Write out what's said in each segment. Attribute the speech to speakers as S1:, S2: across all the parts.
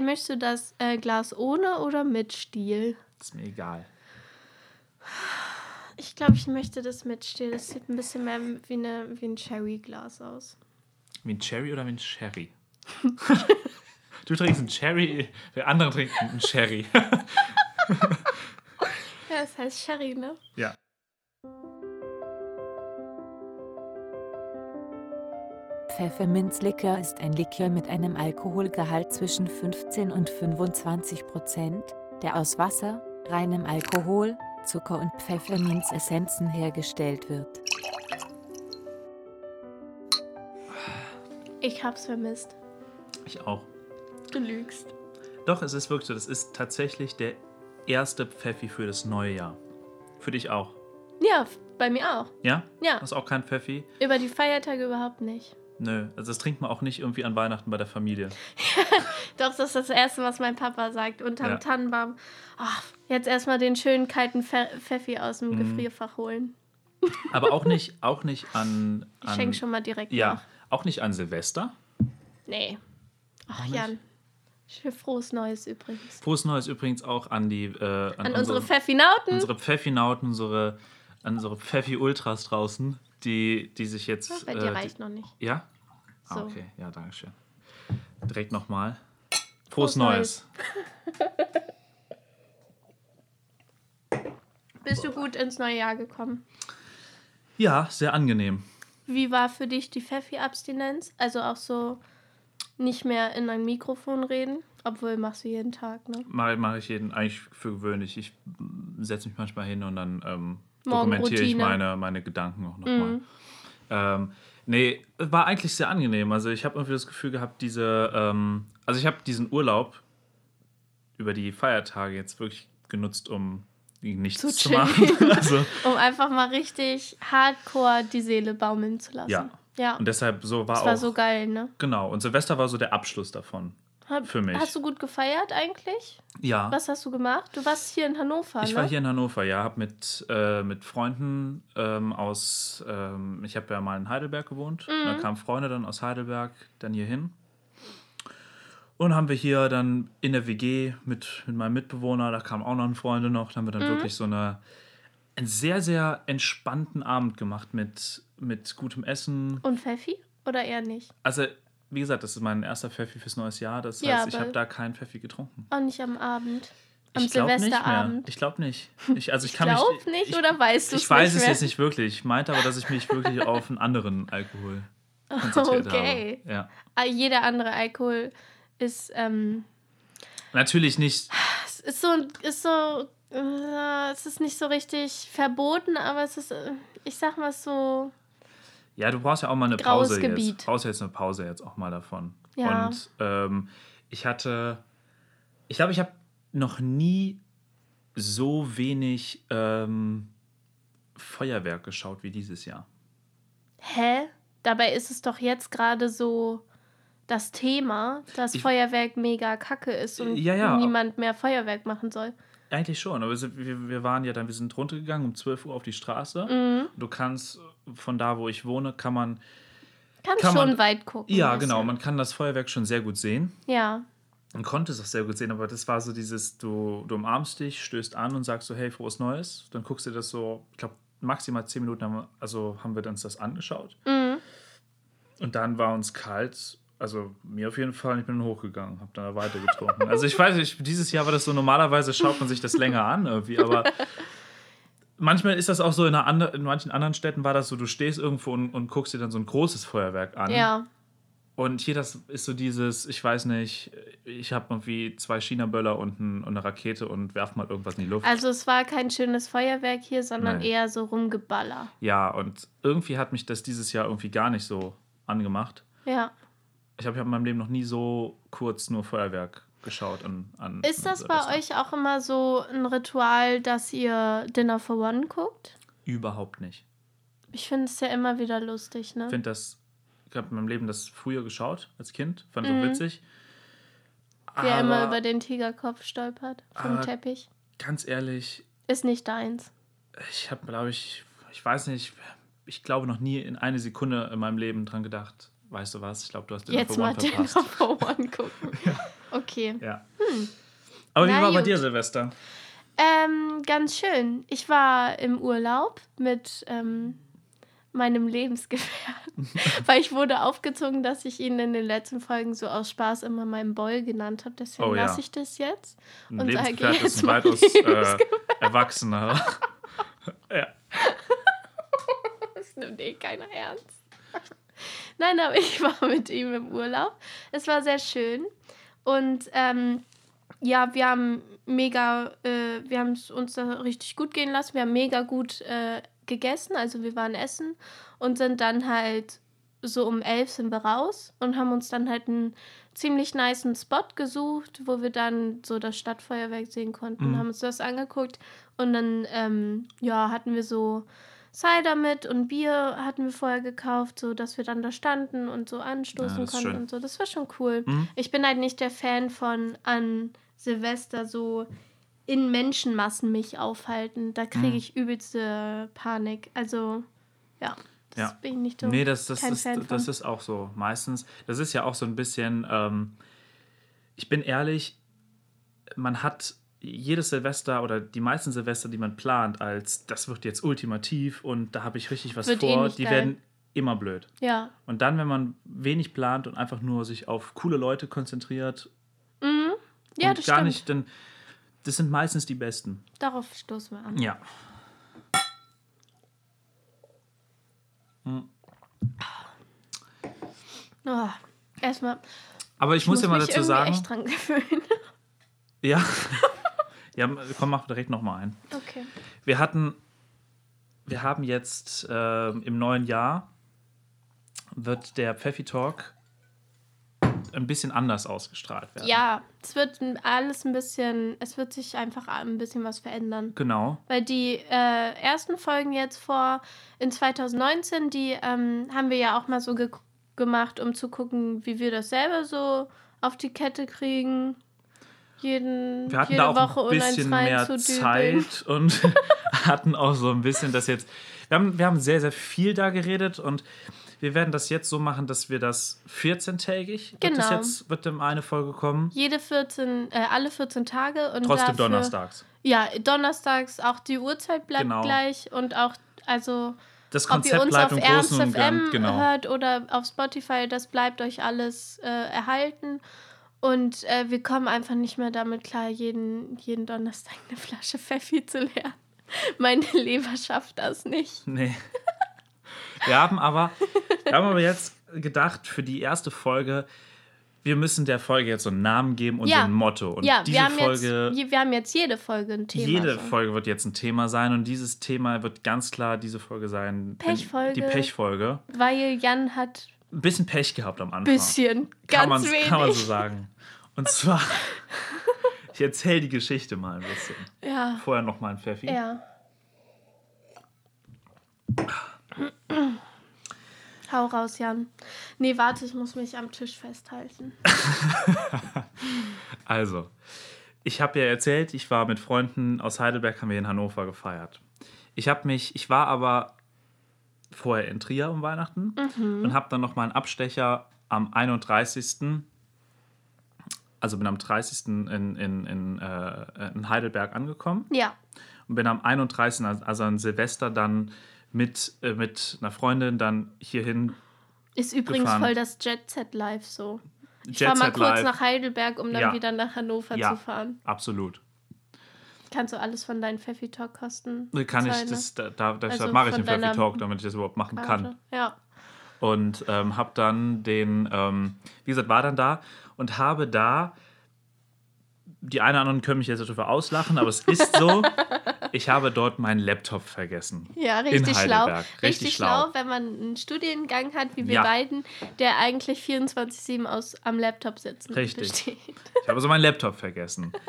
S1: möchtest du das äh, Glas ohne oder mit Stiel?
S2: Ist mir egal.
S1: Ich glaube, ich möchte das mit Stiel. Das sieht ein bisschen mehr wie, eine, wie ein Cherry-Glas aus.
S2: Wie ein Cherry oder wie ein Sherry? du trinkst einen Cherry, der andere trinkt einen Sherry.
S1: Ja, das heißt Sherry, ne?
S2: ja.
S3: Pfefferminzlikör ist ein Likör mit einem Alkoholgehalt zwischen 15 und 25 Prozent, der aus Wasser, reinem Alkohol, Zucker und Pfefferminzessenzen hergestellt wird.
S1: Ich hab's vermisst.
S2: Ich auch.
S1: Du lügst.
S2: Doch, es ist wirklich so. Das ist tatsächlich der erste Pfeffi für das neue Jahr. Für dich auch.
S1: Ja, bei mir auch.
S2: Ja?
S1: Ja.
S2: Hast auch kein Pfeffi?
S1: Über die Feiertage überhaupt nicht.
S2: Nö. Also das trinkt man auch nicht irgendwie an Weihnachten bei der Familie.
S1: Doch, das ist das Erste, was mein Papa sagt. Unterm
S2: Ja.
S1: Tannenbaum. Ach, jetzt erstmal den schönen kalten Pfe Pfeffi aus dem
S2: Mhm.
S1: Gefrierfach holen.
S2: Aber auch nicht, auch nicht an.
S1: Ich
S2: an
S1: schenke schon mal direkt
S2: Ja.
S1: nach.
S2: Auch nicht an Silvester.
S1: Nee. Ach? Jan. Frohes Neues übrigens.
S2: Frohes Neues übrigens auch an die. Äh, an,
S1: An unsere Pfeffinauten.
S2: unsere Pfeffinauten, unsere, an unsere Pfeffi-Ultras draußen, die, die sich jetzt.
S1: Bei dir
S2: äh,
S1: reicht noch nicht.
S2: die, ja? Ah,
S1: So.
S2: okay. Ja, danke schön. Direkt nochmal.
S1: Frohes
S2: Frohes Neues.
S1: Bist du gut ins neue Jahr gekommen?
S2: Ja, sehr angenehm.
S1: Wie war für dich die Pfeffi-Abstinenz? Also auch so nicht mehr in ein Mikrofon reden? Obwohl machst du jeden Tag, ne?
S2: Mache mach ich jeden eigentlich für gewöhnlich. Ich setze mich manchmal hin und dann ähm. Dokumentiere ich meine, meine Gedanken auch nochmal. Ähm, nee, war eigentlich sehr angenehm. Also ich habe irgendwie das Gefühl gehabt, diese, ähm, also ich habe diesen Urlaub über die Feiertage jetzt wirklich genutzt, um nichts
S1: Zu
S2: zu, machen. also,
S1: Um einfach mal richtig hardcore die Seele baumeln zu lassen.
S2: Ja.
S1: Ja.
S2: und deshalb so war
S1: das
S2: auch.
S1: war so geil, ne?
S2: genau. Und Silvester war so der Abschluss davon.
S1: Hab-
S2: Für mich.
S1: Hast du gut gefeiert eigentlich?
S2: Ja.
S1: Was hast du gemacht? Du warst hier in Hannover,
S2: Ich
S1: ne?
S2: war hier in Hannover, ja, habe mit, äh, mit Freunden ähm, aus, ähm, ich habe ja mal in Heidelberg gewohnt,
S1: Mhm.
S2: da kamen Freunde dann aus Heidelberg dann hier hin. Und haben wir hier dann in der WG mit, mit meinem Mitbewohner, da kamen auch noch Freunde noch, da haben wir dann
S1: Mhm.
S2: wirklich so eine, einen sehr, sehr entspannten Abend gemacht mit, mit gutem Essen.
S1: Und Pfeffi? Oder eher nicht?
S2: Also, wie gesagt, das ist mein erster Pfeffi fürs neues Jahr, das
S1: Ja,
S2: heißt, ich habe da keinen Pfeffi getrunken.
S1: Auch nicht am Abend. Am
S2: ich glaube.
S1: Silvesterabend.
S2: Ich glaube nicht. Ich, also ich,
S1: Ich
S2: kann
S1: glaub
S2: mich,
S1: nicht,
S2: ich,
S1: oder weißt du
S2: Ich
S1: es
S2: weiß
S1: nicht
S2: es
S1: mehr?
S2: jetzt nicht wirklich. Ich meinte aber, dass ich mich wirklich auf einen anderen Alkohol konzentriert
S1: Okay.
S2: habe. Ja.
S1: Ah, Jeder andere Alkohol ist, ähm,
S2: Natürlich nicht.
S1: es ist so, ist so, äh, es ist nicht so richtig verboten, aber es ist, äh, ich sag mal so,
S2: Ja, du brauchst ja auch mal eine
S1: Graues
S2: Pause
S1: Gebiet.
S2: jetzt. Du brauchst jetzt eine Pause jetzt auch mal davon.
S1: Ja.
S2: Und ähm, ich hatte, ich glaube, ich habe noch nie so wenig ähm, Feuerwerk geschaut wie dieses Jahr.
S1: hä? Dabei ist es doch jetzt gerade so das Thema, dass
S2: Ich-
S1: Feuerwerk mega kacke ist und
S2: Ja, ja.
S1: niemand mehr Feuerwerk machen soll.
S2: Eigentlich schon, aber wir, waren ja dann, wir sind runtergegangen um 12 Uhr auf die Straße.
S1: Mhm.
S2: Du kannst von da, wo ich wohne, kann man
S1: Kannst
S2: Kann
S1: schon
S2: man-
S1: weit gucken.
S2: Ja, genau. Man kann das Feuerwerk schon sehr gut sehen.
S1: Ja,
S2: Man konnte es auch sehr gut sehen, aber das war so dieses, du, du umarmst dich, stößt an und sagst so, hey, frohes Neues. Dann guckst du das so, ich glaube, maximal zehn Minuten haben wir, also haben wir uns das angeschaut.
S1: Mhm.
S2: Und dann war uns kalt, also mir auf jeden Fall, ich bin hochgegangen, habe dann weiter getrunken. also ich weiß nicht, dieses Jahr war das so, normalerweise schaut man sich das länger an irgendwie, aber manchmal ist das auch so, in, einer andre, in manchen anderen Städten war das so, du stehst irgendwo und, und guckst dir dann so ein großes Feuerwerk an.
S1: ja.
S2: Und hier das ist so dieses, ich weiß nicht, ich habe irgendwie zwei China-Böller und, ein, und eine Rakete und werf mal irgendwas in die Luft.
S1: Also es war kein schönes Feuerwerk hier, sondern
S2: Nein.
S1: eher so rumgeballer.
S2: ja, und irgendwie hat mich das dieses Jahr irgendwie gar nicht so angemacht.
S1: Ja.
S2: Ich habe hab in meinem Leben noch nie so kurz nur Feuerwerk geschaut. An, an
S1: Ist das bei euch auch immer so ein Ritual, dass ihr Dinner for One guckt?
S2: Überhaupt nicht.
S1: Ich finde es ja immer wieder lustig, ne?
S2: Ich finde das, ich habe in meinem Leben das früher geschaut als Kind, fand ich
S1: Mhm.
S2: auch witzig.
S1: Wie er immer über den Tigerkopf stolpert vom Teppich.
S2: ganz ehrlich,
S1: Ist nicht deins.
S2: ich habe, glaube ich, ich weiß nicht, ich glaube noch nie in eine Sekunde in meinem Leben dran gedacht, weißt du was, ich glaube, du hast Dinner
S1: Jetzt mal for One gucken. okay.
S2: Ja. Aber wie
S1: Na
S2: war bei
S1: gut.
S2: dir Silvester?
S1: Ähm, ganz schön. Ich war im Urlaub mit ähm, meinem Lebensgefährten, weil ich wurde aufgezogen, dass ich ihn in den letzten Folgen so aus Spaß immer meinen Boy genannt habe. Deswegen
S2: Oh ja.
S1: lasse ich das jetzt.
S2: Ein
S1: Und sage
S2: Lebensgefährte
S1: jetzt
S2: ist ein weitaus äh, erwachsener. ja.
S1: Das nimmt eh keiner ernst. Nein, aber ich war mit ihm im Urlaub. Es war sehr schön. Und ähm, ja, wir haben mega, äh, wir haben es uns da richtig gut gehen lassen. Wir haben mega gut äh, gegessen. Also wir waren essen und sind dann halt so um elf sind wir raus und haben uns dann halt einen ziemlich niceen Spot gesucht, wo wir dann so das Stadtfeuerwerk sehen konnten,
S2: Mhm.
S1: haben uns das angeguckt und dann ähm, ja, hatten wir so Cider mit und Bier hatten wir vorher gekauft, so dass wir dann da standen und so anstoßen
S2: Ja,
S1: konnten
S2: schön.
S1: und so. Das war schon cool.
S2: Mhm.
S1: Ich bin halt nicht der Fan von an Silvester so in Menschenmassen mich aufhalten. Da kriege
S2: Mhm.
S1: ich übelste Panik. Also ja, das
S2: Ja.
S1: bin ich nicht so.
S2: Nee, das, das, ist,
S1: Fan von.
S2: das ist auch so. Meistens, das ist ja auch so ein bisschen, ähm, ich bin ehrlich, man hat jedes Silvester oder die meisten Silvester, die man plant, als das wird jetzt ultimativ und da habe ich richtig was
S1: Wird eh
S2: vor,
S1: nicht
S2: die
S1: geil.
S2: werden immer blöd.
S1: ja.
S2: Und dann, wenn man wenig plant und einfach nur sich auf coole Leute konzentriert
S1: Mhm. Ja,
S2: und
S1: das
S2: gar
S1: stimmt.
S2: nicht, dann das sind meistens die besten.
S1: Darauf stoßen wir an.
S2: Ja.
S1: Oh, erstmal.
S2: Aber ich, muss ja mal dazu sagen,
S1: echt dran gewöhnen.
S2: ja. ja, komm, mach direkt nochmal ein.
S1: Okay.
S2: Wir hatten, wir haben jetzt ähm, im neuen Jahr wird der Pfeffi Talk ein bisschen anders ausgestrahlt werden.
S1: Ja, es wird alles ein bisschen, es wird sich einfach ein bisschen was verändern.
S2: Genau.
S1: Weil die äh, ersten Folgen jetzt vor in 2019, die ähm, haben wir ja auch mal so ge gemacht, um zu gucken, wie wir das selber so auf die Kette kriegen. Jeden,
S2: Wir hatten
S1: jede
S2: da auch
S1: Woche
S2: ein bisschen mehr. Zeit und hatten auch so ein bisschen das jetzt. Wir haben, wir haben sehr, sehr viel da geredet und wir werden das jetzt so machen, dass wir das 14-tägig, wird das
S1: Genau.
S2: jetzt, wird in eine Folge kommen.
S1: Jede 14, äh, alle 14 Tage und
S2: Trotzdem
S1: dafür,
S2: donnerstags.
S1: Ja, donnerstags auch die Uhrzeit bleibt
S2: Genau.
S1: gleich und auch, also
S2: Das
S1: ob ihr
S2: Konzept
S1: uns
S2: bleibt
S1: auf
S2: im Großen
S1: Ernst
S2: und
S1: FM
S2: Ganzen. Genau.
S1: hört oder auf Spotify, das bleibt euch alles äh, erhalten. Und äh, wir kommen einfach nicht mehr damit klar, jeden, jeden Donnerstag eine Flasche Pfeffi zu leeren. Meine Leber schafft das nicht.
S2: Nee. Wir haben aber, wir haben aber jetzt gedacht, für die erste Folge, wir müssen der Folge jetzt so einen Namen geben und
S1: Ja.
S2: ein Motto. Und
S1: ja,
S2: diese
S1: wir haben,
S2: Folge,
S1: jetzt, je- wir haben jetzt jede Folge ein Thema.
S2: jede
S1: so.
S2: Folge wird jetzt ein Thema sein und dieses Thema wird ganz klar diese Folge sein.
S1: Pechfolge.
S2: Die Pechfolge.
S1: Weil Jan hat
S2: Ein bisschen Pech gehabt am Anfang.
S1: bisschen,
S2: kann
S1: ganz wenig.
S2: kann man so sagen. Und zwar, ich erzähle die Geschichte mal ein bisschen.
S1: Ja,
S2: Vorher noch mal ein Pfeffi.
S1: ja. Hau raus, Jan. Nee, warte, ich muss mich am Tisch festhalten.
S2: Also, ich habe ja erzählt, ich war mit Freunden aus Heidelberg, haben wir in Hannover gefeiert. Ich habe mich, ich war aber vorher in Trier um Weihnachten und habe dann noch mal einen Abstecher am 31. Also bin am 30. in, in, in, äh, in Heidelberg angekommen
S1: Ja,
S2: und bin am 31. also an Silvester dann mit, äh, mit einer Freundin dann hierhin
S1: ist übrigens
S2: Gefahren.
S1: voll das Jet Set Live so. Ich
S2: Jet
S1: fahr mal kurz
S2: Live.
S1: nach Heidelberg, um dann
S2: Ja.
S1: wieder nach Hannover
S2: Ja.
S1: zu fahren.
S2: Absolut.
S1: Kannst du alles von deinen Pfeffi Talk kosten?
S2: Kann ich,
S1: zahlen, ne?
S2: das, da, da, deshalb
S1: Also
S2: mache ich den Pfeffi Talk, damit ich das überhaupt machen kann.
S1: Rate. Ja.
S2: Und ähm, habe dann den, ähm, wie gesagt, war dann da und habe da, die einen oder anderen können mich jetzt darüber auslachen, aber es ist so, ich habe dort meinen Laptop vergessen.
S1: Ja, richtig schlau. Richtig,
S2: Richtig
S1: schlau,
S2: schlau.
S1: wenn man einen Studiengang hat, wie wir
S2: Ja.
S1: beiden, der eigentlich 24-7 aus am Laptop sitzen
S2: Richtig.
S1: besteht.
S2: Ich habe so meinen Laptop vergessen.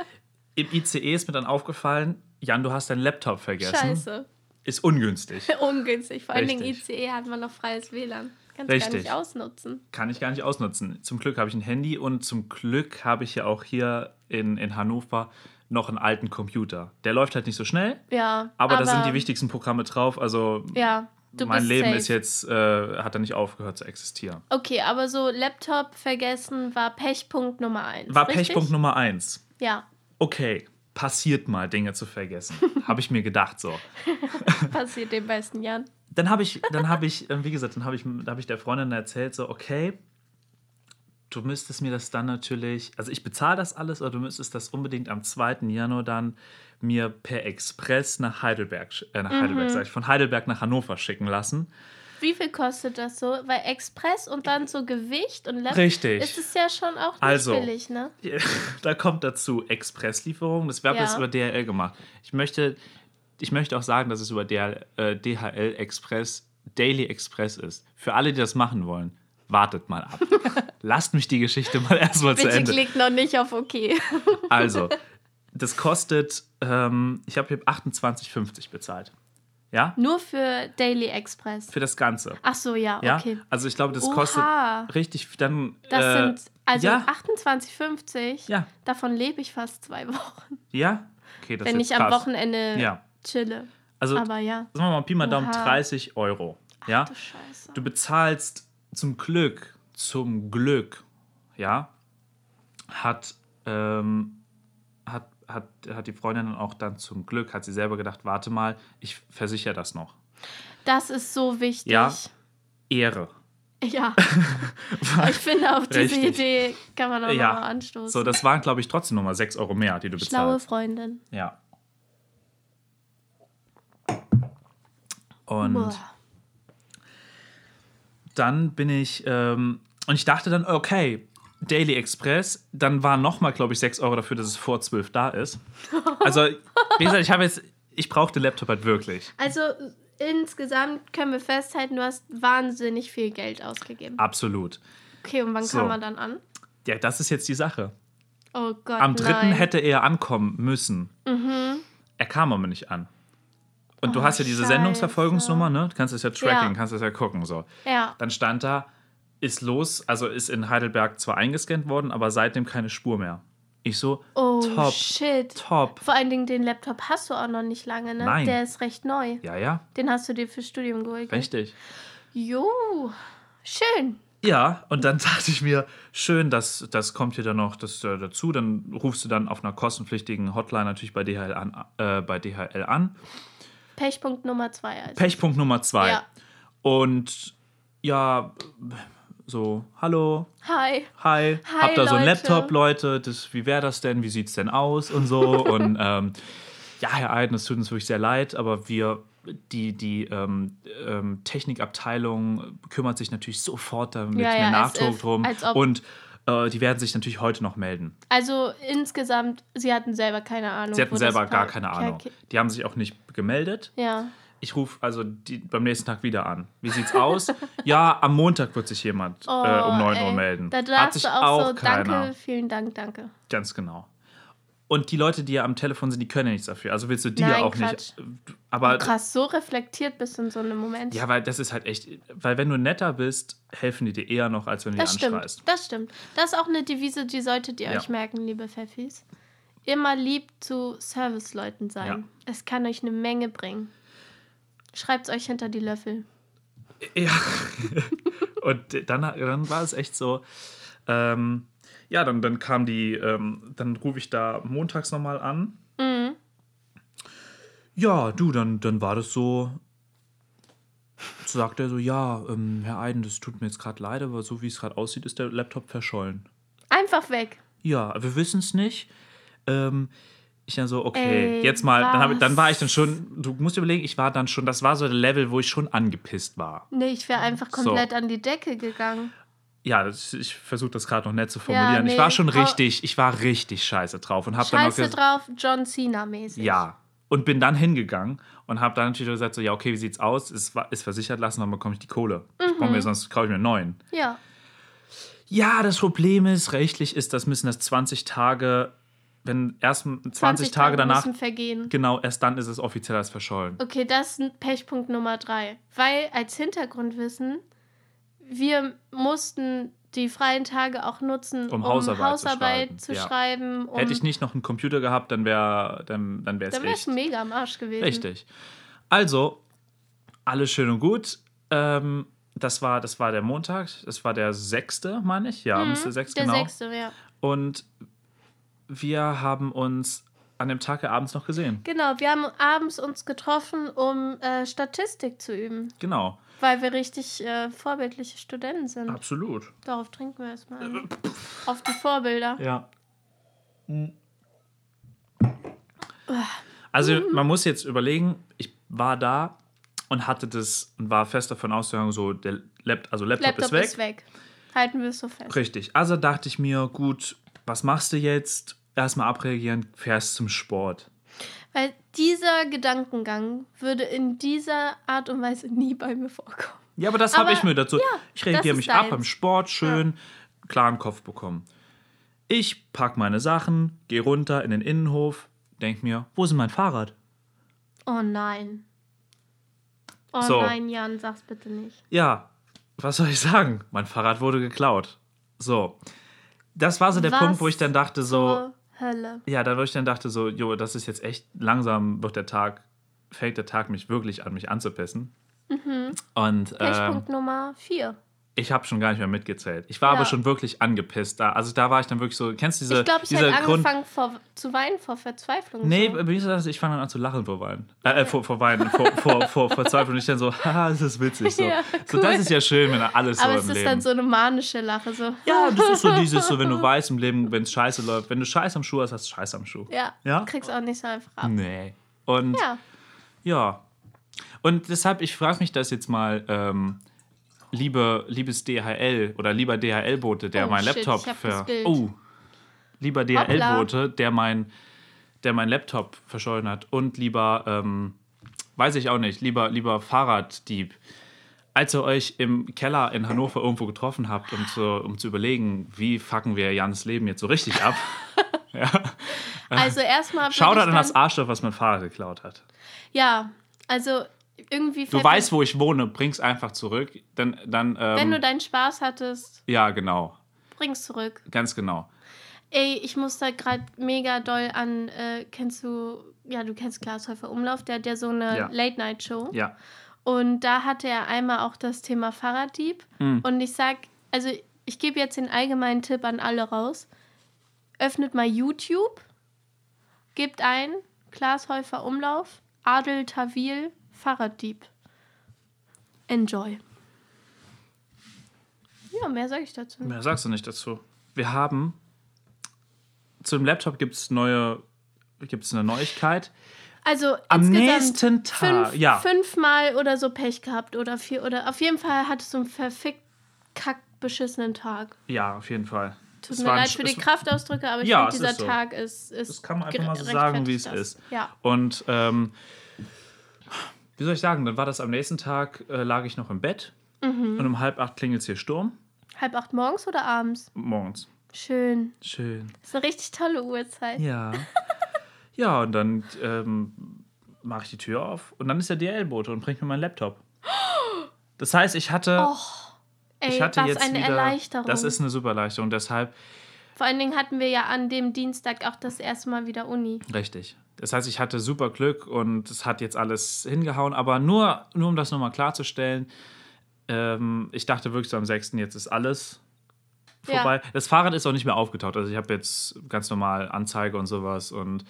S2: Im ICE ist mir dann aufgefallen, Jan, du hast deinen Laptop vergessen.
S1: Scheiße.
S2: Ist ungünstig.
S1: Ungünstig. Vor allen Dingen
S2: Richtig.
S1: ICE hat man noch freies WLAN. Kannst du gar
S2: Richtig.
S1: nicht ausnutzen.
S2: Kann ich gar nicht ausnutzen. Zum Glück habe ich ein Handy und zum Glück habe ich ja auch hier in, in Hannover noch einen alten Computer. Der läuft halt nicht so schnell,
S1: Ja.
S2: aber, da sind die wichtigsten Programme drauf. Also
S1: Ja, Du
S2: mein
S1: bist
S2: Leben
S1: safe.
S2: ist jetzt, äh, hat da nicht aufgehört zu existieren.
S1: Okay, aber so Laptop vergessen war Pechpunkt Nummer eins.
S2: War
S1: richtig?
S2: Pechpunkt Nummer eins.
S1: Ja,
S2: Okay, passiert mal, Dinge zu vergessen. habe ich mir gedacht so.
S1: passiert den besten Jan.
S2: Dann habe ich, dann habe ich, äh, wie gesagt, dann habe ich, da habe ich der Freundin erzählt, so, okay, du müsstest mir das dann natürlich, also ich bezahle das alles, aber du müsstest das unbedingt am 2. Januar dann mir per Express nach Heidelberg, äh, nach
S1: Mhm.
S2: Heidelberg, sag ich, von Heidelberg nach Hannover schicken lassen.
S1: Wie viel kostet das so? Weil Express und dann so Gewicht und Laptop.
S2: Richtig.
S1: Ist es ja schon auch nicht
S2: Also.
S1: billig, ne?
S2: Da kommt dazu Expresslieferung. Das wird
S1: Ja.
S2: jetzt über DHL gemacht. Ich möchte, ich möchte auch sagen, dass es über DHL, äh, DHL Express Daily Express ist. Für alle, die das machen wollen, wartet mal ab. Lasst mich die Geschichte mal erstmal zu
S1: Bitte
S2: Ende.
S1: klickt noch nicht auf OK.
S2: Also, das kostet, ähm, ich habe hier 28,50 bezahlt. Ja?
S1: Nur für Daily Express.
S2: Für das Ganze.
S1: Ach so, ja,
S2: Ja?
S1: okay.
S2: Also ich glaube, das
S1: Oha.
S2: kostet richtig dann.
S1: Das
S2: äh,
S1: sind also
S2: ja,
S1: 28,50.
S2: Ja.
S1: Davon lebe ich fast zwei Wochen.
S2: ja. Okay, das
S1: wenn
S2: ist
S1: ich
S2: jetzt
S1: am
S2: krass.
S1: Wochenende
S2: Ja.
S1: chille.
S2: Also
S1: Aber ja.
S2: sagen wir mal Pi mal Daumen
S1: Oha.
S2: 30 Euro. Ja.
S1: Du Scheiße.
S2: Du bezahlst zum Glück, zum Glück, ja, hat, ähm, hat, hat, hat die Freundin dann auch dann zum Glück, hat sie selber gedacht, warte mal, ich versichere das noch.
S1: Das ist so wichtig.
S2: Ja. Ehre.
S1: Ja. ich finde, auf diese
S2: Richtig.
S1: Idee kann man auch
S2: Ja.
S1: nochmal anstoßen.
S2: So, das waren, glaube ich, trotzdem nochmal 6 Euro mehr, die du
S1: Schlaue
S2: bezahlst.
S1: Freundin.
S2: Ja. Und
S1: Boah.
S2: dann bin ich, ähm, und ich dachte dann, okay, Daily Express, dann waren nochmal, glaube ich, 6 Euro dafür, dass es vor 12 da ist. Also, wie gesagt, ich habe jetzt, ich brauche den Laptop halt wirklich.
S1: Also insgesamt können wir festhalten, du hast wahnsinnig viel Geld ausgegeben.
S2: Absolut.
S1: Okay, und wann
S2: So.
S1: kam er dann an?
S2: Ja, das ist jetzt die Sache.
S1: Oh Gott,
S2: Am 3.
S1: nein. Mhm.
S2: hätte er ankommen müssen. Er kam aber nicht an. Und du
S1: Oh,
S2: hast ja diese
S1: Scheiße.
S2: Sendungsverfolgungsnummer, ne? Du kannst das ja tracken,
S1: Ja.
S2: kannst das ja gucken, so.
S1: Ja.
S2: Dann stand da, ist los, also ist in Heidelberg zwar eingescannt worden, aber seitdem keine Spur mehr. Ich so,
S1: Oh
S2: top,
S1: shit.
S2: top.
S1: Vor allen Dingen den Laptop hast du auch noch nicht lange, ne?
S2: Nein.
S1: Der ist recht neu.
S2: Ja, ja,
S1: Den hast du dir fürs Studium geholt.
S2: richtig.
S1: Jo, schön.
S2: Ja, und dann dachte ich mir, schön, das, das kommt hier dann noch das, äh, dazu. Dann rufst du dann auf einer kostenpflichtigen Hotline natürlich bei DHL an. Äh, bei DHL an.
S1: Pechpunkt Nummer zwei. Also.
S2: Pechpunkt Nummer zwei.
S1: Ja.
S2: Und ja, so, hallo,
S1: Hi.
S2: hi,
S1: Hi,
S2: habt ihr so einen. Laptop, Leute? Das, wie wäre das denn? Wie sieht's denn aus? Und so. und ähm, ja, Herr Eiden, es tut uns wirklich sehr leid, aber wir, die, die ähm, ähm, Technikabteilung kümmert sich natürlich sofort damit
S1: Ja,
S2: mit
S1: ja,
S2: Nachdruck drum. Und äh, die werden sich natürlich heute noch melden.
S1: Also insgesamt, sie hatten selber keine Ahnung.
S2: Sie hatten selber gar keine Ahnung. Die haben sich auch nicht gemeldet.
S1: Ja.
S2: Ich rufe also die, beim nächsten Tag wieder an. Wie sieht's aus? ja, am Montag wird sich jemand äh, um 9 Uhr
S1: Oh, ey.
S2: melden.
S1: Da
S2: Hat
S1: darfst
S2: sich
S1: du auch, so,
S2: keiner.
S1: danke, vielen Dank, danke.
S2: Ganz genau. Und die Leute, die ja am Telefon sind, die können ja nichts dafür. Also willst du die ja
S1: Nein,
S2: auch
S1: Quatsch.
S2: nicht. Aber
S1: Krass, so reflektiert bist du in so einem Moment.
S2: ja, weil das ist halt echt. Weil wenn du netter bist, helfen die dir eher noch, als wenn du
S1: das
S2: die
S1: stimmt,
S2: anschreist.
S1: das stimmt. Das ist auch eine Devise, die solltet ihr
S2: Ja.
S1: euch merken, liebe Pfeffis. Immer lieb zu Serviceleuten sein.
S2: Ja.
S1: Es kann euch eine Menge bringen. Schreibt euch hinter die Löffel.
S2: Ja. Und dann, dann war es echt so. Ähm, ja, dann, dann kam die, ähm, dann rufe ich da montags nochmal an.
S1: Mhm.
S2: Ja, du, dann, dann war das so. Sagt er so, ja, ähm, Herr Eiden, das tut mir jetzt gerade leid, aber so wie es gerade aussieht, ist der Laptop verschollen.
S1: Einfach weg.
S2: Ja, wir wissen es nicht. Ähm, ich dann so, okay,
S1: Ey,
S2: jetzt mal, dann, hab, ich- dann war ich dann schon, du musst überlegen, ich war dann schon, das war so der Level, wo ich schon angepisst war.
S1: Nee, ich wäre einfach
S2: So.
S1: komplett an die Decke gegangen.
S2: Ja, das, ich versuche das gerade noch nett zu formulieren.
S1: nee,
S2: ich war schon richtig, ich war richtig scheiße drauf und habe dann ges-
S1: drauf, John Cena-mäßig.
S2: Ja. Und bin dann hingegangen und habe dann natürlich gesagt, so, ja, okay, wie sieht's aus? Ist, ist versichert lassen, dann bekomme ich die Kohle. Ich
S1: Mhm.
S2: brauche mir, sonst kaufe ich mir einen neuen.
S1: Ja.
S2: Ja, das Problem ist, rechtlich ist das müssen das 20 Tage, wenn erst 20,
S1: 20
S2: Tage danach,
S1: vergehen.
S2: genau, erst dann ist es offiziell als verschollen.
S1: Okay, das ist Pechpunkt Nummer drei. Weil als Hintergrundwissen, wir mussten die freien Tage auch nutzen,
S2: Um
S1: um,
S2: Hausarbeit zu
S1: Hausarbeit
S2: schreiben,
S1: zu
S2: ja.
S1: schreiben. Um,
S2: Hätte ich nicht noch einen Computer gehabt, dann wäre dann, dann wäre es
S1: dann wär's
S2: echt
S1: mega am Arsch gewesen.
S2: richtig. Also alles schön und gut. Ähm, das, war, das war der Montag, das war der sechste, meine ich. Ja, müsste der sechste,
S1: Mhm. Der
S2: genau.
S1: sechste, ja.
S2: Und wir haben uns an dem Tag abends noch gesehen.
S1: Genau, wir haben abends uns getroffen, um äh, Statistik zu üben,
S2: Genau,
S1: weil wir richtig äh, vorbildliche Studenten sind.
S2: absolut.
S1: Darauf trinken wir erstmal. an. Auf die Vorbilder.
S2: Ja. Also man muss jetzt überlegen, ich war da und hatte das und war fest davon ausgegangen, so der Lap also Laptop,
S1: Laptop
S2: ist weg.
S1: ist weg. Halten wir es so fest.
S2: Richtig. Also dachte ich mir, gut, was machst du jetzt? Erstmal abreagieren, fährst zum Sport.
S1: Weil dieser Gedankengang würde in dieser Art und Weise nie bei mir vorkommen.
S2: Ja, aber das habe ich mir dazu. ich reagiere mich ab beim Sport, schön, klaren Kopf bekommen. Ich pack meine Sachen, gehe runter in den Innenhof, denk mir, wo ist mein Fahrrad?
S1: Oh nein. Oh
S2: So.
S1: nein, Jan, sag's bitte nicht.
S2: Ja, was soll ich sagen? Mein Fahrrad wurde geklaut. So. Das war so der
S1: Was
S2: Punkt, wo ich dann dachte, so,
S1: Hölle.
S2: ja, da wo ich dann dachte, so, jo, das ist jetzt echt langsam wird der Tag, fängt der Tag mich wirklich an, mich anzupissen.
S1: Mhm.
S2: Und ähm,
S1: Pechpunkt Nummer 4.
S2: ich habe schon gar nicht mehr mitgezählt. Ich war
S1: Ja.
S2: aber schon wirklich angepisst. Da, also da war ich dann wirklich so, kennst du diese,
S1: Ich glaube, ich
S2: Grund.
S1: angefangen vor, zu weinen vor Verzweiflung.
S2: Nee,
S1: so.
S2: wie ist das? Ich fange dann an zu lachen vor Weinen. Äh, äh, vor, vor Weinen, vor, vor, vor Verzweiflung. Und ich dann so, haha, das ist witzig. So,
S1: Ja,
S2: so
S1: cool.
S2: das ist ja schön, wenn alles
S1: Aber
S2: so
S1: es
S2: im
S1: ist
S2: Leben.
S1: dann so eine manische Lache. So.
S2: Ja, das ist so dieses, so wenn du weißt im Leben, wenn es scheiße läuft, wenn du Scheiß am Schuh hast, hast du Scheiß am Schuh.
S1: Ja.
S2: Ja?
S1: Du kriegst auch nicht so einfach ab.
S2: Nee. Und ja.
S1: Ja.
S2: Und deshalb, ich frage mich das jetzt mal, ähm, liebe, liebes DHL oder lieber DHL-Bote, der
S1: Oh,
S2: mein
S1: shit,
S2: Laptop
S1: Bild.
S2: Oh, lieber DHL-Bote, der mein, der mein Laptop verschollen hat. Und lieber, ähm, weiß ich auch nicht, lieber, lieber Fahrraddieb. Als ihr euch im Keller in Hannover irgendwo getroffen habt, um zu, um zu überlegen, wie fucken wir Jans Leben jetzt so richtig ab. ja.
S1: Also erstmal.
S2: Schau
S1: ich
S2: an das Arschloch, was mein Fahrrad geklaut hat.
S1: Ja, also irgendwie.
S2: Du weißt, wo ich wohne, bring's einfach zurück. Dann, dann ähm,
S1: Wenn du deinen Spaß hattest,
S2: ja, genau.
S1: bring's zurück.
S2: Ganz genau.
S1: Ey, ich muss da gerade mega doll an. Äh, kennst du. Ja, du kennst Glashäufer Umlauf, der hat ja so eine
S2: Ja.
S1: Late-Night-Show.
S2: Ja.
S1: Und da hatte er einmal auch das Thema Fahrraddieb.
S2: Mhm.
S1: Und ich sag, also ich gebe jetzt den allgemeinen Tipp an alle raus. Öffnet mal YouTube, gebt ein, Glashäufer Umlauf, Adel Tawil, Fahrraddieb. Enjoy. Ja, mehr sage ich dazu.
S2: Mehr sagst du nicht dazu. Wir haben zum Laptop gibt es neue, gibt's eine Neuigkeit.
S1: Also
S2: Am nächsten Tag,
S1: fünf,
S2: ja.
S1: fünfmal oder so Pech gehabt oder vier oder auf jeden Fall hattest du einen verfickt kack beschissenen Tag.
S2: Ja, auf jeden Fall.
S1: Tut
S2: Es
S1: mir leid für die Kraftausdrücke, aber ich
S2: Ja,
S1: finde,
S2: es
S1: dieser
S2: ist so.
S1: Tag ist, ist.
S2: Das kann man einfach mal so sagen, wie es ist.
S1: Ja.
S2: Und ähm, wie soll ich sagen, dann war das am nächsten Tag, äh, lag ich noch im Bett
S1: Mhm.
S2: und um halb acht klingelt es hier Sturm.
S1: Halb acht morgens oder abends?
S2: Morgens.
S1: Schön.
S2: Schön.
S1: Das ist eine richtig tolle Uhrzeit.
S2: Ja. ja, und dann ähm, mache ich die Tür auf und dann ist der DL-Bote und bringt mir meinen Laptop. Das heißt, ich hatte,
S1: Ey,
S2: ich hatte
S1: was
S2: jetzt
S1: eine
S2: wieder,
S1: Erleichterung.
S2: Das ist eine super Erleichterung. Deshalb
S1: Vor allen Dingen hatten wir ja an dem Dienstag auch das erste Mal wieder Uni.
S2: richtig. Das heißt, ich hatte super Glück und es hat jetzt alles hingehauen. Aber nur, nur um das nochmal klarzustellen, ähm, ich dachte wirklich so am 6. jetzt ist alles
S1: Ja.
S2: vorbei. Das Fahrrad ist auch nicht mehr aufgetaucht. Also ich habe jetzt ganz normal Anzeige und sowas und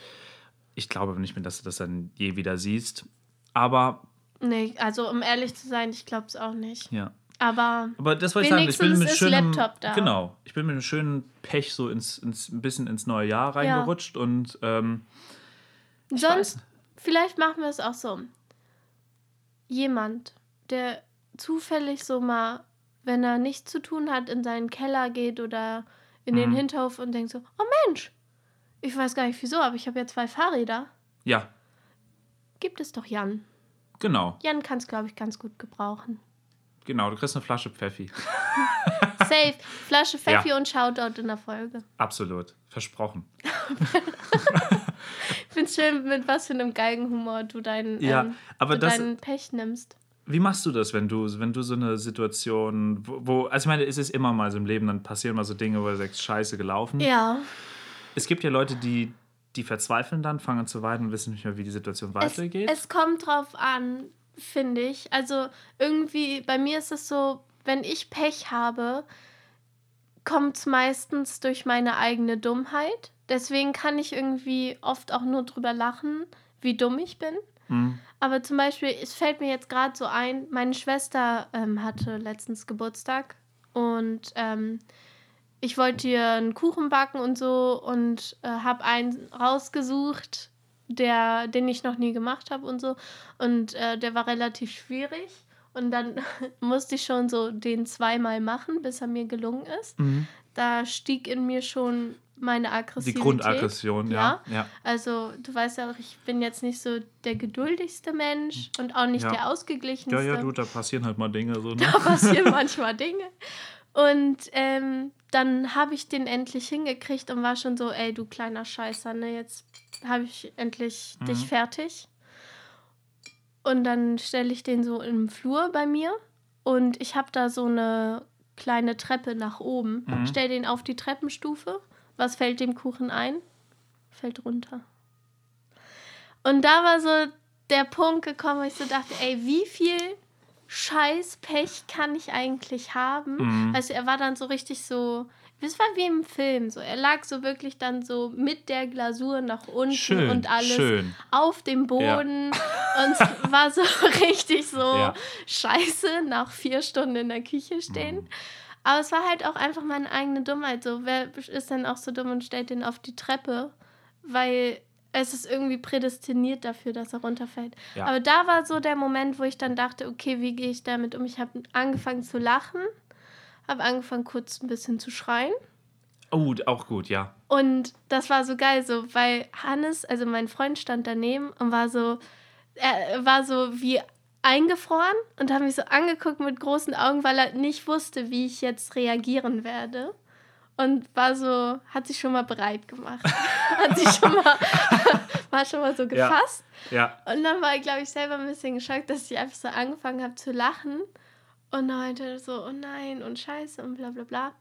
S2: ich glaube nicht mehr, dass du das dann je wieder siehst. Aber
S1: Nee, also um ehrlich zu sein, ich glaube es auch nicht.
S2: ja.
S1: Aber
S2: Aber das wollte ich sagen, ich bin mit schönem
S1: Laptop da.
S2: Genau, ich bin mit einem schönen Pech so ins, ins ein bisschen ins neue Jahr reingerutscht und ähm,
S1: sonst, vielleicht machen wir es auch so. Jemand, der zufällig so mal, wenn er nichts zu tun hat, in seinen Keller geht oder in den
S2: Mhm.
S1: Hinterhof und denkt so, oh Mensch, ich weiß gar nicht wieso, aber ich habe ja zwei Fahrräder.
S2: ja,
S1: Gibt es doch Jan.
S2: genau,
S1: Jan kann es, glaube ich, ganz gut gebrauchen.
S2: Genau. Du kriegst eine Flasche Pfeffi,
S1: Safe. Flasche Pfeffi
S2: Ja.
S1: und Shoutout in der Folge.
S2: absolut, versprochen.
S1: Ich finde es schön, mit was für einem Geigenhumor du deinen,
S2: Ja,
S1: ähm,
S2: aber
S1: du
S2: das-
S1: deinen Pech nimmst.
S2: Wie machst du das, wenn du, wenn du so eine Situation, wo, wo, also ich meine, es ist immer mal so im Leben, dann passieren mal so Dinge, wo du sagst, scheiße gelaufen.
S1: Ja.
S2: Es gibt ja Leute, die, die verzweifeln dann, fangen an zu weinen und wissen nicht mehr, wie die Situation
S1: Es,
S2: weitergeht.
S1: es kommt drauf an, finde ich. Also irgendwie, bei mir ist es so, wenn ich Pech habe, kommt es meistens durch meine eigene Dummheit. Deswegen kann ich irgendwie oft auch nur drüber lachen, wie dumm ich bin.
S2: Mhm.
S1: Aber zum Beispiel, es fällt mir jetzt gerade so ein, meine Schwester ähm, hatte letztens Geburtstag und ähm, ich wollte ihr einen Kuchen backen und so und äh, habe einen rausgesucht, der, den ich noch nie gemacht habe und so. Und äh, der war relativ schwierig. Und dann musste ich schon so den zweimal machen, bis er mir gelungen ist.
S2: Mhm.
S1: Da stieg in mir schon meine
S2: Die
S1: Aggressivität.
S2: Grundaggression, ja. ja.
S1: Also, du weißt ja auch, ich bin jetzt nicht so der geduldigste Mensch und auch nicht
S2: Ja.
S1: der
S2: Ja,
S1: ausgeglichenste.
S2: ja, du, da passieren halt mal Dinge so, ne?
S1: Da passieren manchmal Dinge. Und ähm, dann habe ich den endlich hingekriegt und war schon so, ey, du kleiner Scheißer, ne, jetzt habe ich endlich
S2: Mhm.
S1: dich fertig. Und dann stelle ich den so im Flur bei mir und ich habe da so eine kleine Treppe nach oben.
S2: Mhm.
S1: Stell den auf die Treppenstufe. Was fällt dem Kuchen ein? Fällt runter. Und da war so der Punkt gekommen, wo ich so dachte, ey, wie viel scheiß Pech kann ich eigentlich haben?
S2: Mhm.
S1: Also er war dann so richtig so, das war wie im Film, so er lag so wirklich dann so mit der Glasur nach unten
S2: Schön,
S1: und alles
S2: schön.
S1: auf dem Boden und es war so richtig so
S2: Ja.
S1: scheiße nach vier Stunden in der Küche stehen.
S2: Mhm.
S1: Aber es war halt auch einfach meine eigene Dummheit. So, wer ist denn auch so dumm und stellt den auf die Treppe? Weil es ist irgendwie prädestiniert dafür, dass er runterfällt.
S2: Ja.
S1: Aber da war so der Moment, wo ich dann dachte, okay, wie gehe ich damit um? Ich habe angefangen zu lachen, habe angefangen kurz ein bisschen zu schreien.
S2: Oh, auch gut, ja.
S1: Und das war so geil, so, weil Hannes, also mein Freund, stand daneben und war so, er war so wie eingefroren und hat mich so angeguckt mit großen Augen, weil er nicht wusste, wie ich jetzt reagieren werde. Und war so, hat sich schon mal bereit gemacht. hat sich schon mal, war schon mal so
S2: Ja.
S1: gefasst.
S2: Ja.
S1: Und dann war ich, glaube ich, selber ein bisschen geschockt, dass ich einfach so angefangen habe zu lachen. Und heute so, oh nein, und scheiße und bla bla bla.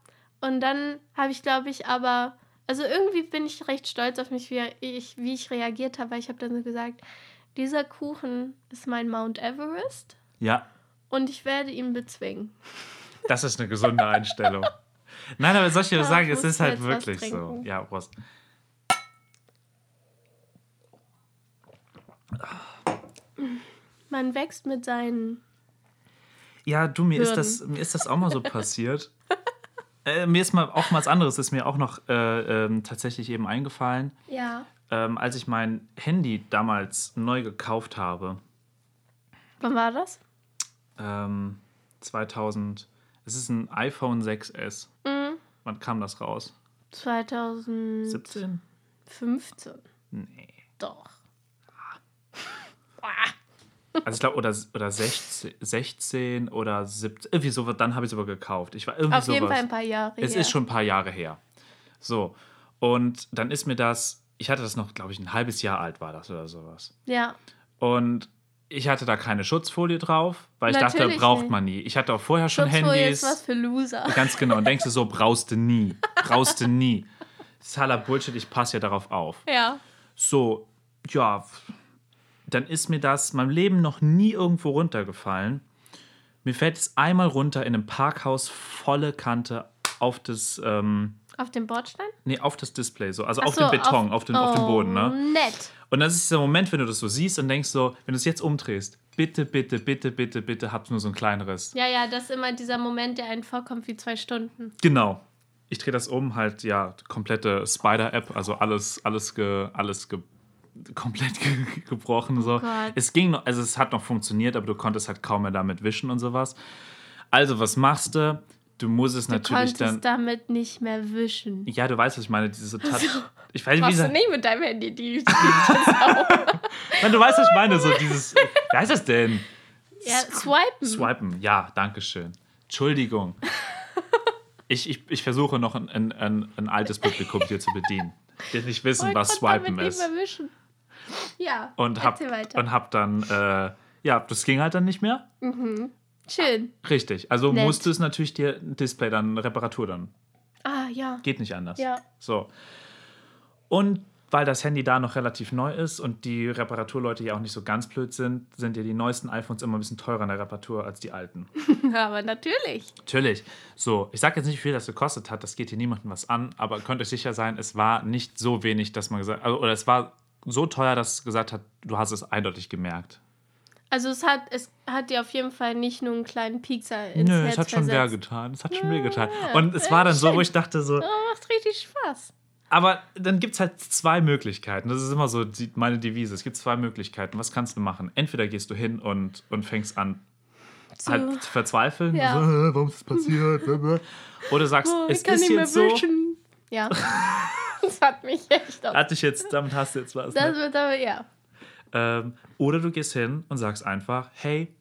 S1: Und dann habe ich, glaube ich, aber, also irgendwie bin ich recht stolz auf mich, wie ich, wie ich reagiert habe, weil ich habe dann so gesagt, dieser Kuchen ist mein Mount Everest
S2: Ja,
S1: und ich werde ihn bezwingen.
S2: das ist eine gesunde Einstellung. Nein, aber soll ich dir
S1: Ja,
S2: sagen, es ist halt wirklich so. Ja, Prost.
S1: Man wächst mit seinen.
S2: Ja, du, mir ist, das, mir ist das auch mal so passiert. äh, mir ist mal auch mal was anderes, ist mir auch noch äh, ähm, tatsächlich eben eingefallen.
S1: Ja.
S2: Ähm, als ich mein Handy damals neu gekauft habe,
S1: Wann war das?
S2: ähm, 2000, es ist ein iPhone 6S.
S1: Mhm.
S2: Wann kam das raus?
S1: 2015.
S2: 17? Nee.
S1: Doch.
S2: Also ich glaube, oder, oder 16, 16 oder 17, irgendwie so, dann habe ich es aber gekauft. Ich war irgendwie
S1: Auf jeden
S2: sowas.
S1: Fall ein paar Jahre.
S2: Es
S1: her.
S2: ist schon ein paar Jahre her. So. Und dann ist mir das, ich hatte das noch, glaube ich, ein halbes Jahr alt war das oder sowas.
S1: Ja.
S2: Und ich hatte da keine Schutzfolie drauf, weil ich dachte, braucht
S1: nicht.
S2: man nie. Ich hatte auch vorher schon
S1: Schutzfolie
S2: Handys.
S1: ist was für Loser.
S2: Ganz genau. Und denkst du so, brauchst du nie. Brauchst du nie. Das ist haller Bullshit, ich passe ja darauf auf.
S1: Ja.
S2: So, ja, dann ist mir das meinem Leben noch nie irgendwo runtergefallen. Mir fällt es einmal runter in einem Parkhaus volle Kante auf das, ähm,
S1: Auf dem Bordstein?
S2: nee, auf das Display, so, also
S1: Ach
S2: auf
S1: so,
S2: den Beton, auf, den, auf den Boden, ne?
S1: Oh, Nett.
S2: Und das ist dieser Moment, wenn du das so siehst und denkst so, wenn du es jetzt umdrehst, bitte, bitte, bitte, bitte, bitte, habt nur so ein kleineres.
S1: Ja, ja, das ist immer dieser Moment, der einen vorkommt wie zwei Stunden.
S2: Genau. Ich drehe das um, halt, ja, komplette Spider-App, also alles, alles, ge, alles ge, komplett ge, gebrochen. So.
S1: Oh.
S2: Es ging noch, also es hat noch funktioniert, aber du konntest halt kaum mehr damit wischen und sowas. Also, was machst du? Du musst es
S1: Du
S2: natürlich dann.
S1: damit nicht mehr wischen.
S2: Ja, du weißt, was ich meine, diese Touch. Ich weiß nicht, wie
S1: du nicht mit deinem Handy die
S2: Nein, du weißt, was ich meine, so dieses. Wie heißt das denn?
S1: Ja, swipen.
S2: Swipen, ja, danke schön. Entschuldigung. Ich, ich, ich versuche noch ein, ein, ein, ein altes Publikum hier zu bedienen, die nicht wissen,
S1: Und
S2: was Swipen ist.
S1: nicht mehr wischen. Ja,
S2: Und hab,
S1: weiter.
S2: und hab dann, äh, ja, das ging halt dann nicht mehr.
S1: Schön.
S2: Richtig. Also
S1: Nett.
S2: musste es natürlich dir ein Display dann, Reparatur dann.
S1: Ah, ja.
S2: Geht nicht anders.
S1: Ja.
S2: So. Und weil das Handy da noch relativ neu ist und die Reparaturleute ja auch nicht so ganz blöd sind, sind ja die neuesten iPhones immer ein bisschen teurer in der Reparatur als die alten.
S1: Aber natürlich.
S2: Natürlich. So, ich sage jetzt nicht, wie viel das gekostet hat, das geht hier niemandem was an, aber könnt euch sicher sein, es war nicht so wenig, dass man gesagt also, oder es war so teuer, dass es gesagt hat, du hast es eindeutig gemerkt.
S1: Also es hat, es hat dir auf jeden Fall nicht nur einen kleinen Piekser ins
S2: Nö,
S1: Herz
S2: es hat schon
S1: versetzt.
S2: wehgetan. Es hat schon wehgetan. Und es war dann so, wo ich dachte so,
S1: Oh, macht richtig Spaß.
S2: aber dann gibt es halt zwei Möglichkeiten. Das ist immer so die, meine Devise. Es gibt zwei Möglichkeiten. Was kannst du machen? Entweder gehst du hin und, und fängst an,
S1: Zu-
S2: halt zu verzweifeln.
S1: Ja.
S2: So, äh, warum ist das passiert? Oder sagst,
S1: Oh,
S2: es ist
S1: mehr
S2: jetzt so.
S1: Ja. das hat mich echt auf.
S2: Hatte ich jetzt, damit hast du jetzt was. Ne?
S1: Das wird aber, ja.
S2: Ähm, oder du gehst hin und sagst einfach, hey,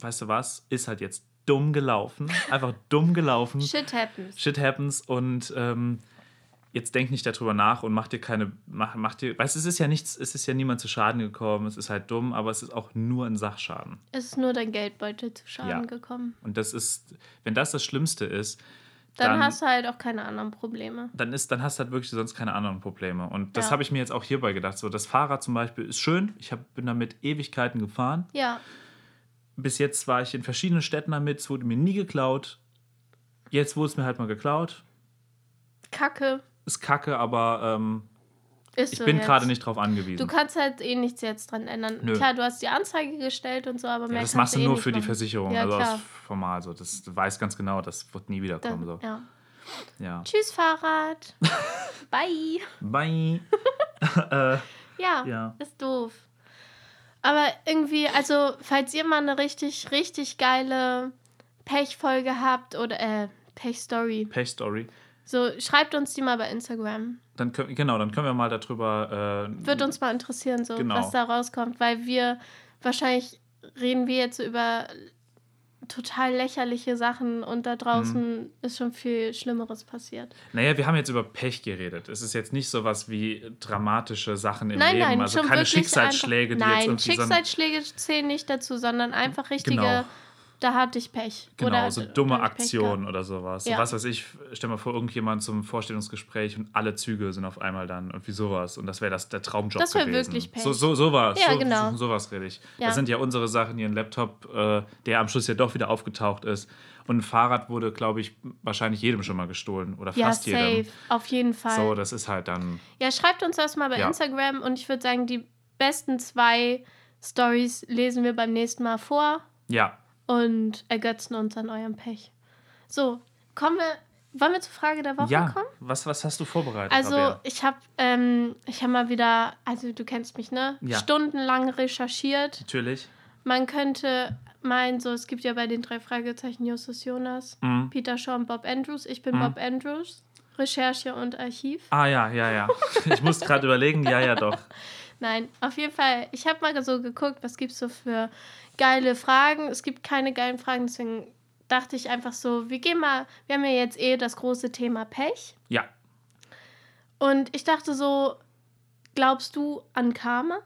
S2: weißt du was, ist halt jetzt dumm gelaufen. Einfach dumm gelaufen.
S1: Shit happens.
S2: Shit happens und ähm, jetzt denk nicht darüber nach und mach dir keine, mach, mach dir, weißt du, es ist ja nichts, es ist ja niemand zu Schaden gekommen, es ist halt dumm, aber es ist auch nur ein Sachschaden.
S1: Es ist nur dein Geldbeutel zu Schaden
S2: Ja.
S1: gekommen.
S2: Und das ist, wenn das das Schlimmste ist,
S1: Dann,
S2: Dann-
S1: hast du halt auch keine anderen Probleme.
S2: dann ist, dann hast du halt wirklich sonst keine anderen Probleme. Und das
S1: Ja.
S2: habe ich mir jetzt auch hierbei gedacht. So, das Fahrrad zum Beispiel ist schön. Ich hab, bin damit Ewigkeiten gefahren.
S1: Ja.
S2: Bis jetzt war ich in verschiedenen Städten damit. Es wurde mir nie geklaut. Jetzt wurde es mir halt mal geklaut.
S1: Kacke.
S2: Ist kacke, aber ähm,
S1: Ist
S2: ich
S1: so
S2: bin gerade nicht drauf angewiesen.
S1: Du kannst halt eh nichts jetzt dran ändern.
S2: Nö.
S1: Klar, du hast die Anzeige gestellt und so, aber
S2: ja,
S1: mehr
S2: das
S1: kannst
S2: machst du
S1: eh
S2: nur für die
S1: machen.
S2: Versicherung.
S1: Ja,
S2: also
S1: klar.
S2: formal so. Das du weißt ganz genau, das wird nie wieder kommen.
S1: Dann,
S2: So.
S1: ja.
S2: Ja.
S1: Tschüss, Fahrrad. Bye.
S2: Bye. äh,
S1: Ja,
S2: Ja.
S1: ist doof. Aber irgendwie, also, falls ihr mal eine richtig, richtig geile Pechfolge habt oder, äh, Pechstory,
S2: Pech-Story.
S1: so, schreibt uns die mal bei Instagram.
S2: Dann können, genau, dann können wir mal darüber. Äh,
S1: Wird uns mal interessieren, so,
S2: Genau.
S1: was da rauskommt, weil wir, wahrscheinlich reden wir jetzt so über total lächerliche Sachen und da draußen
S2: Mhm.
S1: ist schon viel Schlimmeres passiert.
S2: Naja, wir haben jetzt über Pech geredet. Es ist jetzt nicht so was wie dramatische Sachen im
S1: Nein,
S2: Leben.
S1: nein,
S2: also keine Schicksalsschläge,
S1: einfach,
S2: die
S1: Nein,
S2: jetzt irgendwie so ein-
S1: Schicksalsschläge zählen nicht dazu, sondern einfach richtige,
S2: Genau.
S1: Da hatte ich Pech.
S2: Genau,
S1: Oder
S2: so dumme Aktionen oder sowas. So
S1: Ja.
S2: was weiß ich, stell mal vor, irgendjemand zum Vorstellungsgespräch und alle Züge sind auf einmal dann und wie sowas. Und das wäre das der Traumjob
S1: Das wär
S2: gewesen.
S1: wirklich Pech.
S2: So, so, sowas.
S1: Ja,
S2: so,
S1: genau.
S2: So, sowas rede ich.
S1: Ja.
S2: Das sind ja unsere Sachen, hier ein Laptop, äh, der am Schluss ja doch wieder aufgetaucht ist. Und ein Fahrrad wurde, glaube ich, wahrscheinlich jedem schon mal gestohlen. Oder
S1: Ja,
S2: fast
S1: safe,
S2: jedem.
S1: auf jeden Fall.
S2: So, das ist halt dann.
S1: Ja, schreibt uns das mal bei
S2: Ja.
S1: Instagram und ich würde sagen, die besten zwei Stories lesen wir beim nächsten Mal vor
S2: Ja,
S1: und ergötzen uns an eurem Pech. So, kommen wir, wollen wir zur Frage der Woche
S2: ja.
S1: kommen?
S2: Was, was hast du vorbereitet?
S1: Also,
S2: Rabea?
S1: ich habe ähm, ich hab mal wieder, also du kennst mich, ne?
S2: Ja.
S1: Stundenlang recherchiert.
S2: Natürlich.
S1: Man könnte meinen, so, es gibt ja bei den drei Fragezeichen Justus Jonas,
S2: Mhm.
S1: Peter Shaw und Bob Andrews. Ich bin
S2: Mhm.
S1: Bob Andrews, Recherche und Archiv.
S2: Ah ja, ja, ja. Ich muss gerade überlegen, ja, ja, doch.
S1: Nein, auf jeden Fall, ich habe mal so geguckt, was gibt es so für geile Fragen. Es gibt keine geilen Fragen, deswegen dachte ich einfach so, wir gehen mal, wir haben ja jetzt eh das große Thema Pech.
S2: Ja.
S1: Und ich dachte so, glaubst du an Karma?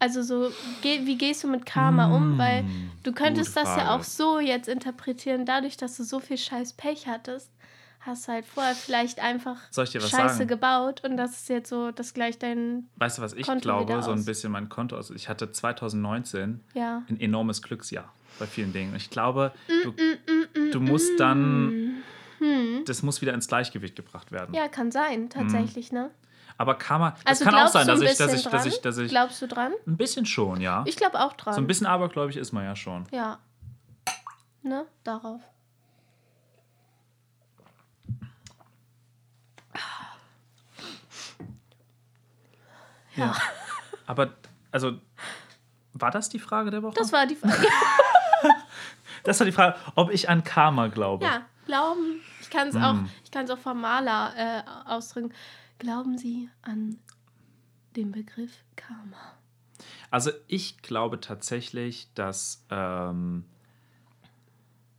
S1: Also so, geh, wie gehst du mit Karma um? Weil du könntest das ja auch so jetzt interpretieren, dadurch, dass du so viel scheiß Pech hattest, hast halt vorher vielleicht einfach Scheiße
S2: sagen?
S1: gebaut und das ist jetzt so, das gleich dein,
S2: Weißt du, was ich
S1: Konto
S2: glaube? So ein bisschen mein Konto aus. Ich hatte 2019
S1: ja.
S2: ein enormes Glücksjahr bei vielen Dingen. Ich glaube, du,
S1: Mm,
S2: du musst dann,
S1: Hm.
S2: das muss wieder ins Gleichgewicht gebracht werden.
S1: Ja, kann sein, tatsächlich, ne?
S2: Aber Karma, das
S1: Also
S2: kann auch sein, dass ich, dass ich, dass ich, dass ich,
S1: Glaubst du dran?
S2: ein bisschen schon, ja.
S1: Ich glaube auch dran.
S2: So ein bisschen abergläubig ist man ja schon.
S1: Ja. Ne? Darauf.
S2: Ja. Aber, also, war das die Frage der Woche?
S1: Das war die Frage.
S2: das war die Frage, ob ich an Karma glaube.
S1: ja, glauben. Ich kann es
S2: Hm.
S1: auch, ich kann es auch formaler äh, ausdrücken. Glauben Sie an den Begriff Karma?
S2: Also ich glaube tatsächlich, dass ähm,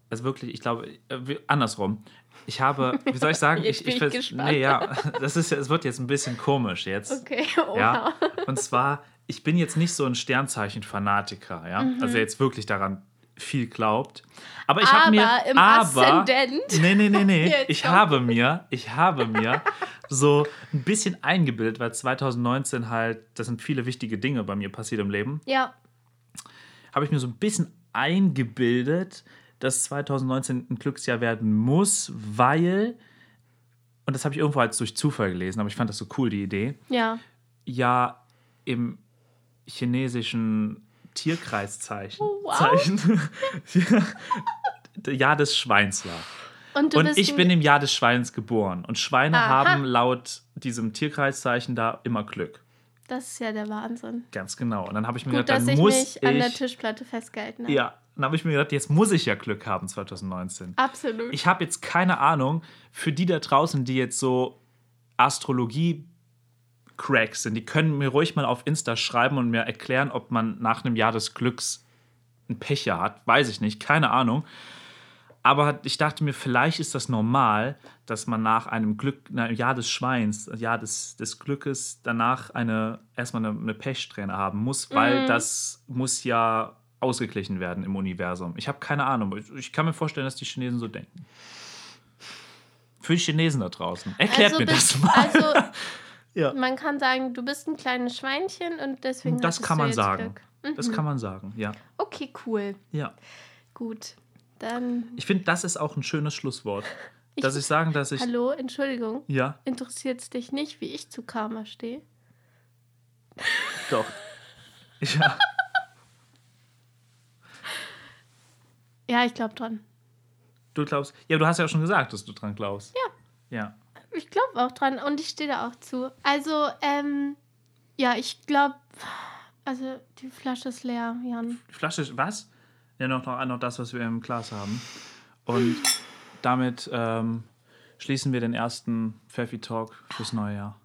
S2: also wirklich, ich glaube, äh, andersrum. Ich habe, wie soll ich sagen, ich, ich,
S1: ich
S2: nee, ja, das ist, es wird jetzt ein bisschen komisch jetzt.
S1: Okay, oh,
S2: Ja,
S1: wow.
S2: und zwar, ich bin jetzt nicht so ein Sternzeichen-Fanatiker, ja.
S1: Mhm.
S2: Also jetzt wirklich daran viel glaubt. Aber ich habe mir.
S1: Aber im
S2: aber,
S1: Aszendent.
S2: Nee, nee, nee, nee. Ich habe mir, ich habe mir so ein bisschen eingebildet, weil 2019 halt, das sind viele wichtige Dinge bei mir passiert im Leben,
S1: Ja.
S2: habe ich mir so ein bisschen eingebildet, dass 2019 ein Glücksjahr werden muss, weil, und das habe ich irgendwo als durch Zufall gelesen, aber ich fand das so cool, die Idee,
S1: Ja.
S2: ja im chinesischen Tierkreiszeichen
S1: Oh, wow.
S2: Zeichen, ja, Jahr des Schweins lag.
S1: Und
S2: Und ich bin im Jahr des Schweins geboren. Und Schweine
S1: Aha.
S2: haben laut diesem Tierkreiszeichen da immer Glück.
S1: Das ist ja der Wahnsinn.
S2: Ganz genau. Und dann habe ich mir
S1: Gut,
S2: gedacht, dann
S1: ich
S2: muss
S1: mich
S2: ich.
S1: an der Tischplatte festgehalten habe.
S2: ja, dann habe ich mir gedacht, jetzt muss ich ja Glück haben 2019.
S1: Absolut.
S2: Ich habe jetzt keine Ahnung, für die da draußen, die jetzt so Astrologie-Cracks sind, die können mir ruhig mal auf Insta schreiben und mir erklären, ob man nach einem Jahr des Glücks ein Pech hat. Weiß ich nicht, keine Ahnung. Aber ich dachte mir, vielleicht ist das normal, dass man nach einem Glück, einem Jahr des Schweins, Jahr des, des Glückes, danach eine, erstmal eine, eine Pechsträhne haben muss, weil das muss ja ausgeglichen werden im Universum. Ich habe keine Ahnung. Ich, ich kann mir vorstellen, dass die Chinesen so denken. Für die Chinesen da draußen. Erklärt mir
S1: bist-
S2: das mal.
S1: Also,
S2: Ja.
S1: man kann sagen, du bist ein kleines Schweinchen und deswegen
S2: das kann man sagen.
S1: Glück. Mhm.
S2: Das kann man sagen, ja.
S1: Okay, cool.
S2: ja.
S1: Gut. Dann.
S2: Ich finde, das ist auch ein schönes Schlusswort. dass ich sagen, dass ich.
S1: Hallo, Entschuldigung.
S2: Ja,
S1: Interessiert es dich nicht, wie ich zu Karma stehe?
S2: doch. Ja.
S1: Ja, ich glaube dran.
S2: Du glaubst. Ja, du hast ja auch schon gesagt, dass du dran glaubst.
S1: Ja.
S2: Ja.
S1: Ich glaube auch dran und ich stehe da auch zu. Also, ähm, ja, ich glaube, also die Flasche ist leer, Jan.
S2: Die Flasche ist. Was? Ja, noch, noch, noch das, was wir im Glas haben. Und damit ähm, schließen wir den ersten Pfeffi Talk fürs neue Jahr.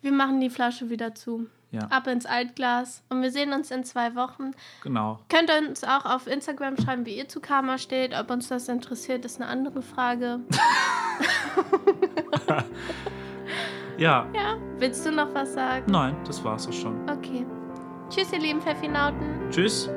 S1: Wir machen die Flasche wieder zu.
S2: Ja,
S1: Ab ins Altglas und wir sehen uns in zwei Wochen.
S2: genau.
S1: Könnt ihr uns auch auf Instagram schreiben, wie ihr zu Karma steht. Ob uns das interessiert, ist eine andere Frage.
S2: Ja,
S1: Ja, willst du noch was sagen?
S2: nein, das war's auch schon.
S1: Okay. Tschüss, ihr lieben Pfeffinauten.
S2: Tschüss.